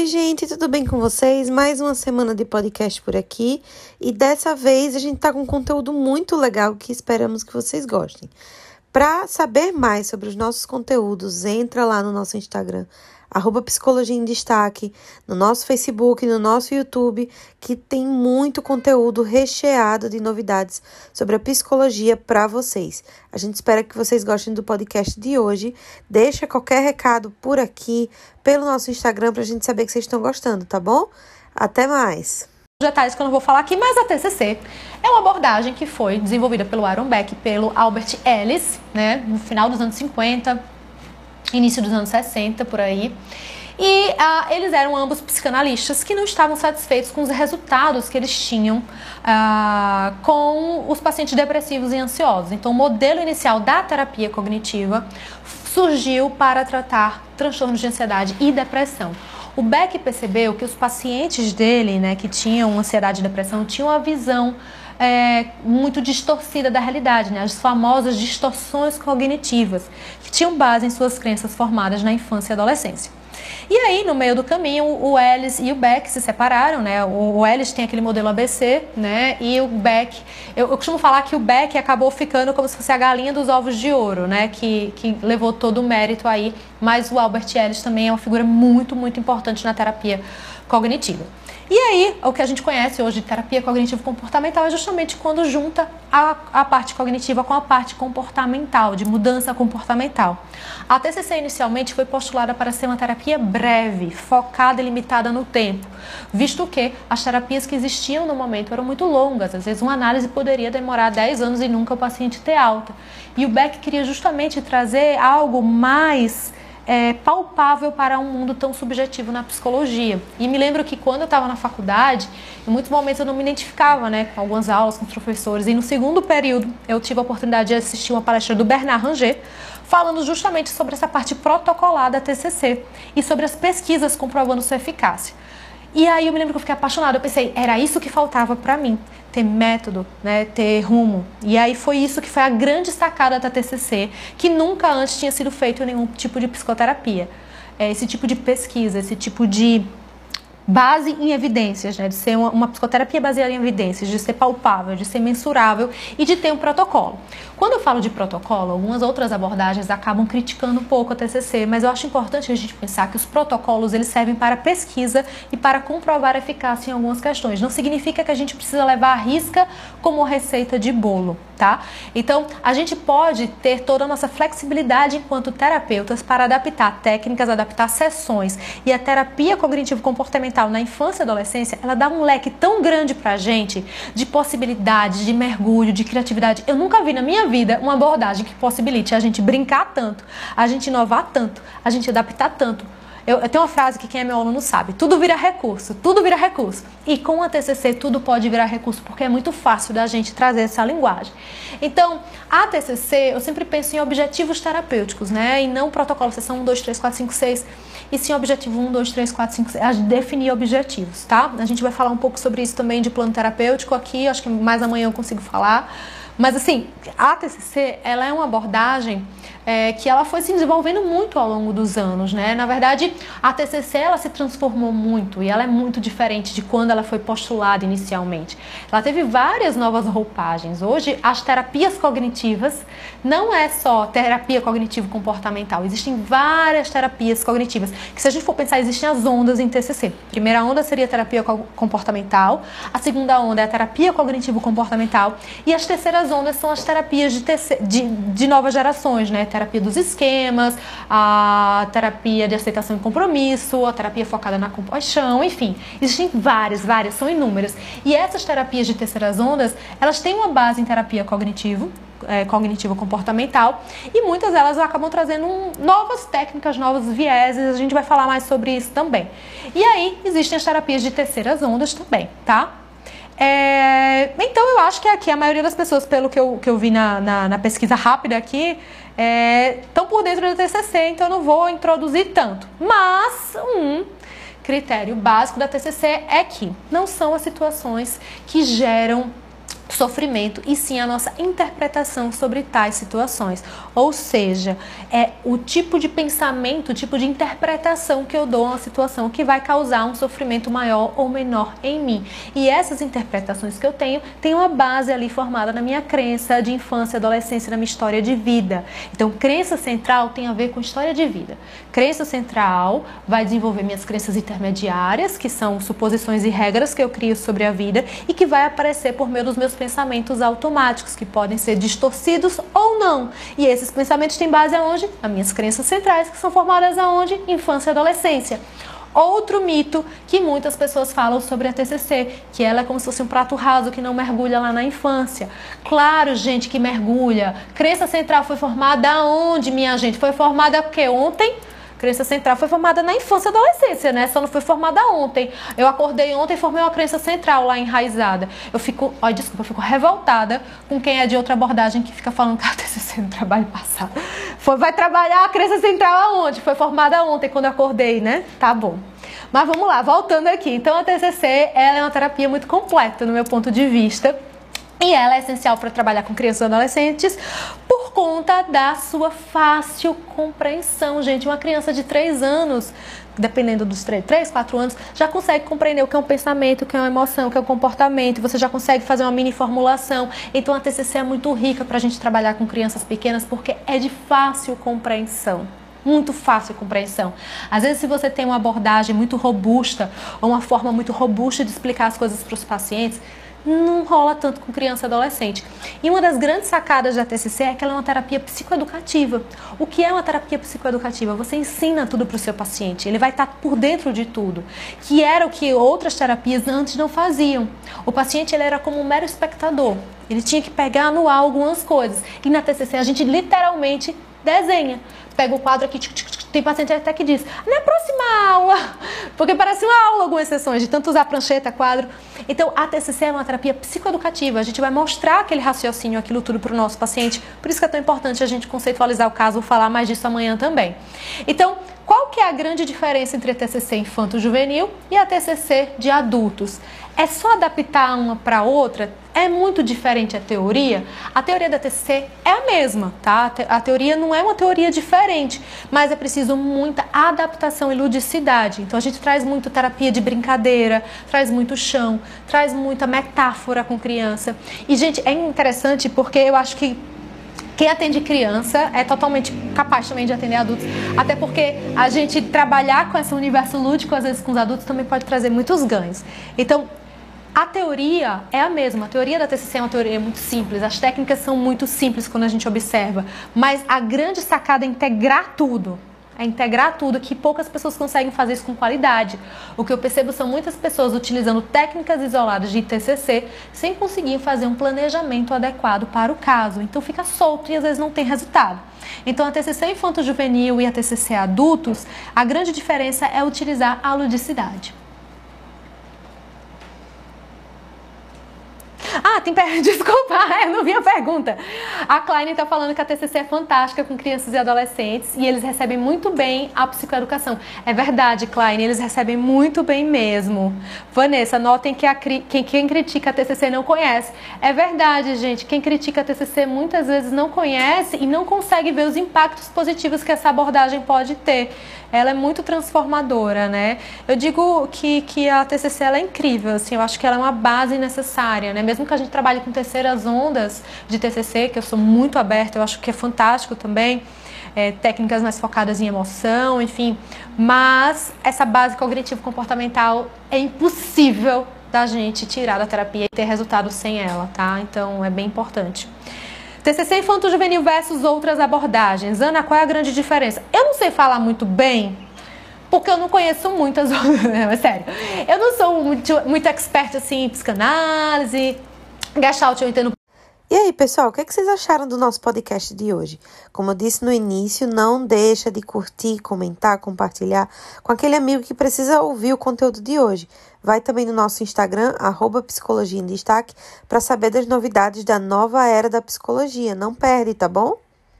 Oi, gente, tudo bem com vocês? Mais uma semana de podcast por aqui e dessa vez a gente tá com um conteúdo muito legal que esperamos que vocês gostem. Para saber mais sobre os nossos conteúdos, entra lá no nosso Instagram, arroba Psicologia em Destaque, no nosso Facebook, no nosso YouTube, que tem muito conteúdo recheado de novidades sobre a psicologia para vocês. A gente espera que vocês gostem do podcast de hoje. Deixa qualquer recado por aqui, pelo nosso Instagram, para a gente saber que vocês estão gostando, tá bom? Até mais! Detalhes que eu não vou falar aqui, mas a TCC é uma abordagem que foi desenvolvida pelo Aaron Beck e pelo Albert Ellis, né, no final dos anos 50, início dos anos 60, por aí. E ah, eles eram ambos psicanalistas que não estavam satisfeitos com os resultados que eles tinham ah, com os pacientes depressivos e ansiosos. Então, o modelo inicial da terapia cognitiva surgiu para tratar transtornos de ansiedade e depressão. O Beck percebeu que os pacientes dele, né, que tinham ansiedade e depressão, tinham a visão é, muito distorcida da realidade, né? as famosas distorções cognitivas, que tinham base em suas crenças formadas na infância e adolescência. E aí, no meio do caminho, o Ellis e o Beck se separaram, né? O Ellis tem aquele modelo ABC, né? E o Beck, eu, eu, costumo falar que o Beck acabou ficando como se fosse a galinha dos ovos de ouro, né? Que, que levou todo o mérito aí. Mas o Albert Ellis também é uma figura muito, muito importante na terapia cognitiva. E aí, o que a gente conhece hoje de terapia cognitivo-comportamental é justamente quando junta a, a parte cognitiva com a parte comportamental, de mudança comportamental. A TCC inicialmente foi postulada para ser uma terapia breve, focada e limitada no tempo, visto que as terapias que existiam no momento eram muito longas, às vezes uma análise poderia demorar 10 anos e nunca o paciente ter alta. E o Beck queria justamente trazer algo mais é, palpável para um mundo tão subjetivo na psicologia. E me lembro que quando eu estava na faculdade, em muitos momentos eu não me identificava né, com algumas aulas, com os professores. E no segundo período eu tive a oportunidade de assistir uma palestra do Bernard Ranger, falando justamente sobre essa parte protocolar da TCC e sobre as pesquisas comprovando sua eficácia. E aí eu me lembro que eu fiquei apaixonada. Eu pensei, era isso que faltava para mim, ter método, né, ter rumo. E aí foi isso que foi a grande sacada da TCC, que nunca antes tinha sido feito nenhum tipo de psicoterapia. É, esse tipo de pesquisa, esse tipo de base em evidências, né? de ser uma, uma, psicoterapia baseada em evidências, de ser palpável, de ser mensurável e de ter um protocolo. Quando eu falo de protocolo, algumas outras abordagens acabam criticando um pouco a TCC, mas eu acho importante a gente pensar que os protocolos eles servem para pesquisa e para comprovar a eficácia em algumas questões. Não significa que a gente precisa levar a risca como receita de bolo, tá? Então, a gente pode ter toda a nossa flexibilidade enquanto terapeutas para adaptar técnicas, adaptar sessões e a terapia cognitivo comportamental na infância e adolescência, ela dá um leque tão grande pra gente de possibilidades, de mergulho, de criatividade. Eu nunca vi na minha vida uma abordagem que possibilite a gente brincar tanto, a gente inovar tanto, a gente adaptar tanto eu, eu, tenho uma frase que quem é meu aluno sabe: tudo vira recurso, tudo vira recurso. E com a TCC tudo pode virar recurso, porque é muito fácil da gente trazer essa linguagem. Então, a TCC, eu sempre penso em objetivos terapêuticos, né? E não protocolo, sessão 1, 2, 3, 4, 5, 6. E sim objetivo 1, 2, 3, 4, 5, 6. A definir objetivos, tá? A gente vai falar um pouco sobre isso também de plano terapêutico aqui, acho que mais amanhã eu consigo falar. Mas assim, a TCC, ela é uma abordagem é, que ela foi se desenvolvendo muito ao longo dos anos, né? Na verdade, a TCC ela se transformou muito e ela é muito diferente de quando ela foi postulada inicialmente. Ela teve várias novas roupagens. Hoje, as terapias cognitivas não é só terapia cognitivo comportamental. Existem várias terapias cognitivas. Que se a gente for pensar, existem as ondas em TCC. A primeira onda seria a terapia comportamental, a segunda onda é a terapia cognitivo comportamental e as terceiras ondas são as terapias de, TC, de, de novas gerações, né? terapia dos esquemas, a terapia de aceitação e compromisso, a terapia focada na compaixão, enfim. Existem várias, várias, são inúmeras. E essas terapias de terceiras ondas, elas têm uma base em terapia cognitivo, é, cognitivo comportamental e muitas delas acabam trazendo um, novas técnicas, novos vieses, a gente vai falar mais sobre isso também. E aí existem as terapias de terceiras ondas também, tá? É, então eu acho que aqui a maioria das pessoas, pelo que eu, que eu vi na, na, na pesquisa rápida aqui, estão é, por dentro do TCC, então eu não vou introduzir tanto. Mas um critério básico da TCC é que não são as situações que geram sofrimento e sim a nossa interpretação sobre tais situações. Ou seja, é o tipo de pensamento, o tipo de interpretação que eu dou a uma situação que vai causar um sofrimento maior ou menor em mim. E essas interpretações que eu tenho têm uma base ali formada na minha crença de infância, adolescência, na minha história de vida. Então, crença central tem a ver com história de vida. Crença central vai desenvolver minhas crenças intermediárias, que são suposições e regras que eu crio sobre a vida e que vai aparecer por meio dos meus pensamentos automáticos, que podem ser distorcidos ou não. E esses pensamentos têm base aonde? Nas minhas crenças centrais, que são formadas aonde? Infância e adolescência. Outro mito que muitas pessoas falam sobre a TCC, que ela é como se fosse um prato raso que não mergulha lá na infância. Claro, gente, que mergulha. Crença central foi formada aonde, minha gente? Foi formada o quê? Ontem? Crença central foi formada na infância e adolescência, né? Só não foi formada ontem. Eu acordei ontem e formei uma crença central lá enraizada. Eu fico, ó, desculpa, eu fico revoltada com quem é de outra abordagem que fica falando que a TCC no trabalho passado. Foi, vai trabalhar a crença central aonde? Foi formada ontem, quando eu acordei, né? Tá bom. Mas vamos lá, voltando aqui. Então a TCC, ela é uma terapia muito completa no meu ponto de vista e ela é essencial para trabalhar com crianças e adolescentes por conta da sua fácil compreensão, gente. Uma criança de 3 anos, dependendo dos 3, 3, 4 anos, já consegue compreender o que é um pensamento, o que é uma emoção, o que é um comportamento. Você já consegue fazer uma mini formulação. Então a TCC é muito rica para a gente trabalhar com crianças pequenas porque é de fácil compreensão muito fácil compreensão. Às vezes, se você tem uma abordagem muito robusta ou uma forma muito robusta de explicar as coisas para os pacientes, não rola tanto com criança e adolescente. E uma das grandes sacadas da TCC é que ela é uma terapia psicoeducativa. O que é uma terapia psicoeducativa? Você ensina tudo para o seu paciente, ele vai estar tá por dentro de tudo, que era o que outras terapias antes não faziam. O paciente ele era como um mero espectador, ele tinha que pegar no ar algumas coisas. E na TCC a gente literalmente desenha. Pega o quadro aqui, tic, tic, tem paciente até que diz, na próxima aula, porque parece uma aula algumas sessões, de tanto usar prancheta, quadro. Então, a TCC é uma terapia psicoeducativa, a gente vai mostrar aquele raciocínio, aquilo tudo para o nosso paciente, por isso que é tão importante a gente conceitualizar o caso, falar mais disso amanhã também. Então, qual que é a grande diferença entre a TCC infanto-juvenil e a TCC de adultos? É só adaptar uma para outra? É muito diferente a teoria? A teoria da TCC é a mesma, tá? A teoria não é uma teoria diferente, mas é preciso muita adaptação e ludicidade. Então a gente traz muito terapia de brincadeira, traz muito chão, traz muita metáfora com criança. E gente, é interessante porque eu acho que quem atende criança é totalmente capaz também de atender adultos, até porque a gente trabalhar com esse universo lúdico, às vezes com os adultos, também pode trazer muitos ganhos. Então, a teoria é a mesma. A teoria da TCC é uma teoria muito simples. As técnicas são muito simples quando a gente observa. Mas a grande sacada é integrar tudo é integrar tudo, que poucas pessoas conseguem fazer isso com qualidade. O que eu percebo são muitas pessoas utilizando técnicas isoladas de TCC sem conseguir fazer um planejamento adequado para o caso. Então fica solto e às vezes não tem resultado. Então a TCC infanto-juvenil e a TCC adultos, a grande diferença é utilizar a ludicidade. Ah, tem per... desculpa, eu não vi a pergunta. A Klein está falando que a TCC é fantástica com crianças e adolescentes e eles recebem muito bem a psicoeducação. É verdade, Klein, eles recebem muito bem mesmo. Vanessa, notem que a, quem, quem critica a TCC não conhece. É verdade, gente, quem critica a TCC muitas vezes não conhece e não consegue ver os impactos positivos que essa abordagem pode ter ela é muito transformadora, né? Eu digo que, que a TCC é incrível, assim, eu acho que ela é uma base necessária, né? Mesmo que a gente trabalhe com terceiras ondas de TCC, que eu sou muito aberta, eu acho que é fantástico também, é, técnicas mais focadas em emoção, enfim, mas essa base cognitivo-comportamental é impossível da gente tirar da terapia e ter resultado sem ela, tá? Então é bem importante. TCC infanto-juvenil versus outras abordagens. Ana, qual é a grande diferença? Eu não sei falar muito bem, porque eu não conheço muitas outras. Não, é sério. Eu não sou muito, muito expert assim em psicanálise. Gestalt eu entendo e aí, pessoal, o que, é que vocês acharam do nosso podcast de hoje? Como eu disse no início, não deixa de curtir, comentar, compartilhar com aquele amigo que precisa ouvir o conteúdo de hoje. Vai também no nosso Instagram, arroba Psicologia em Destaque, para saber das novidades da nova era da psicologia. Não perde, tá bom?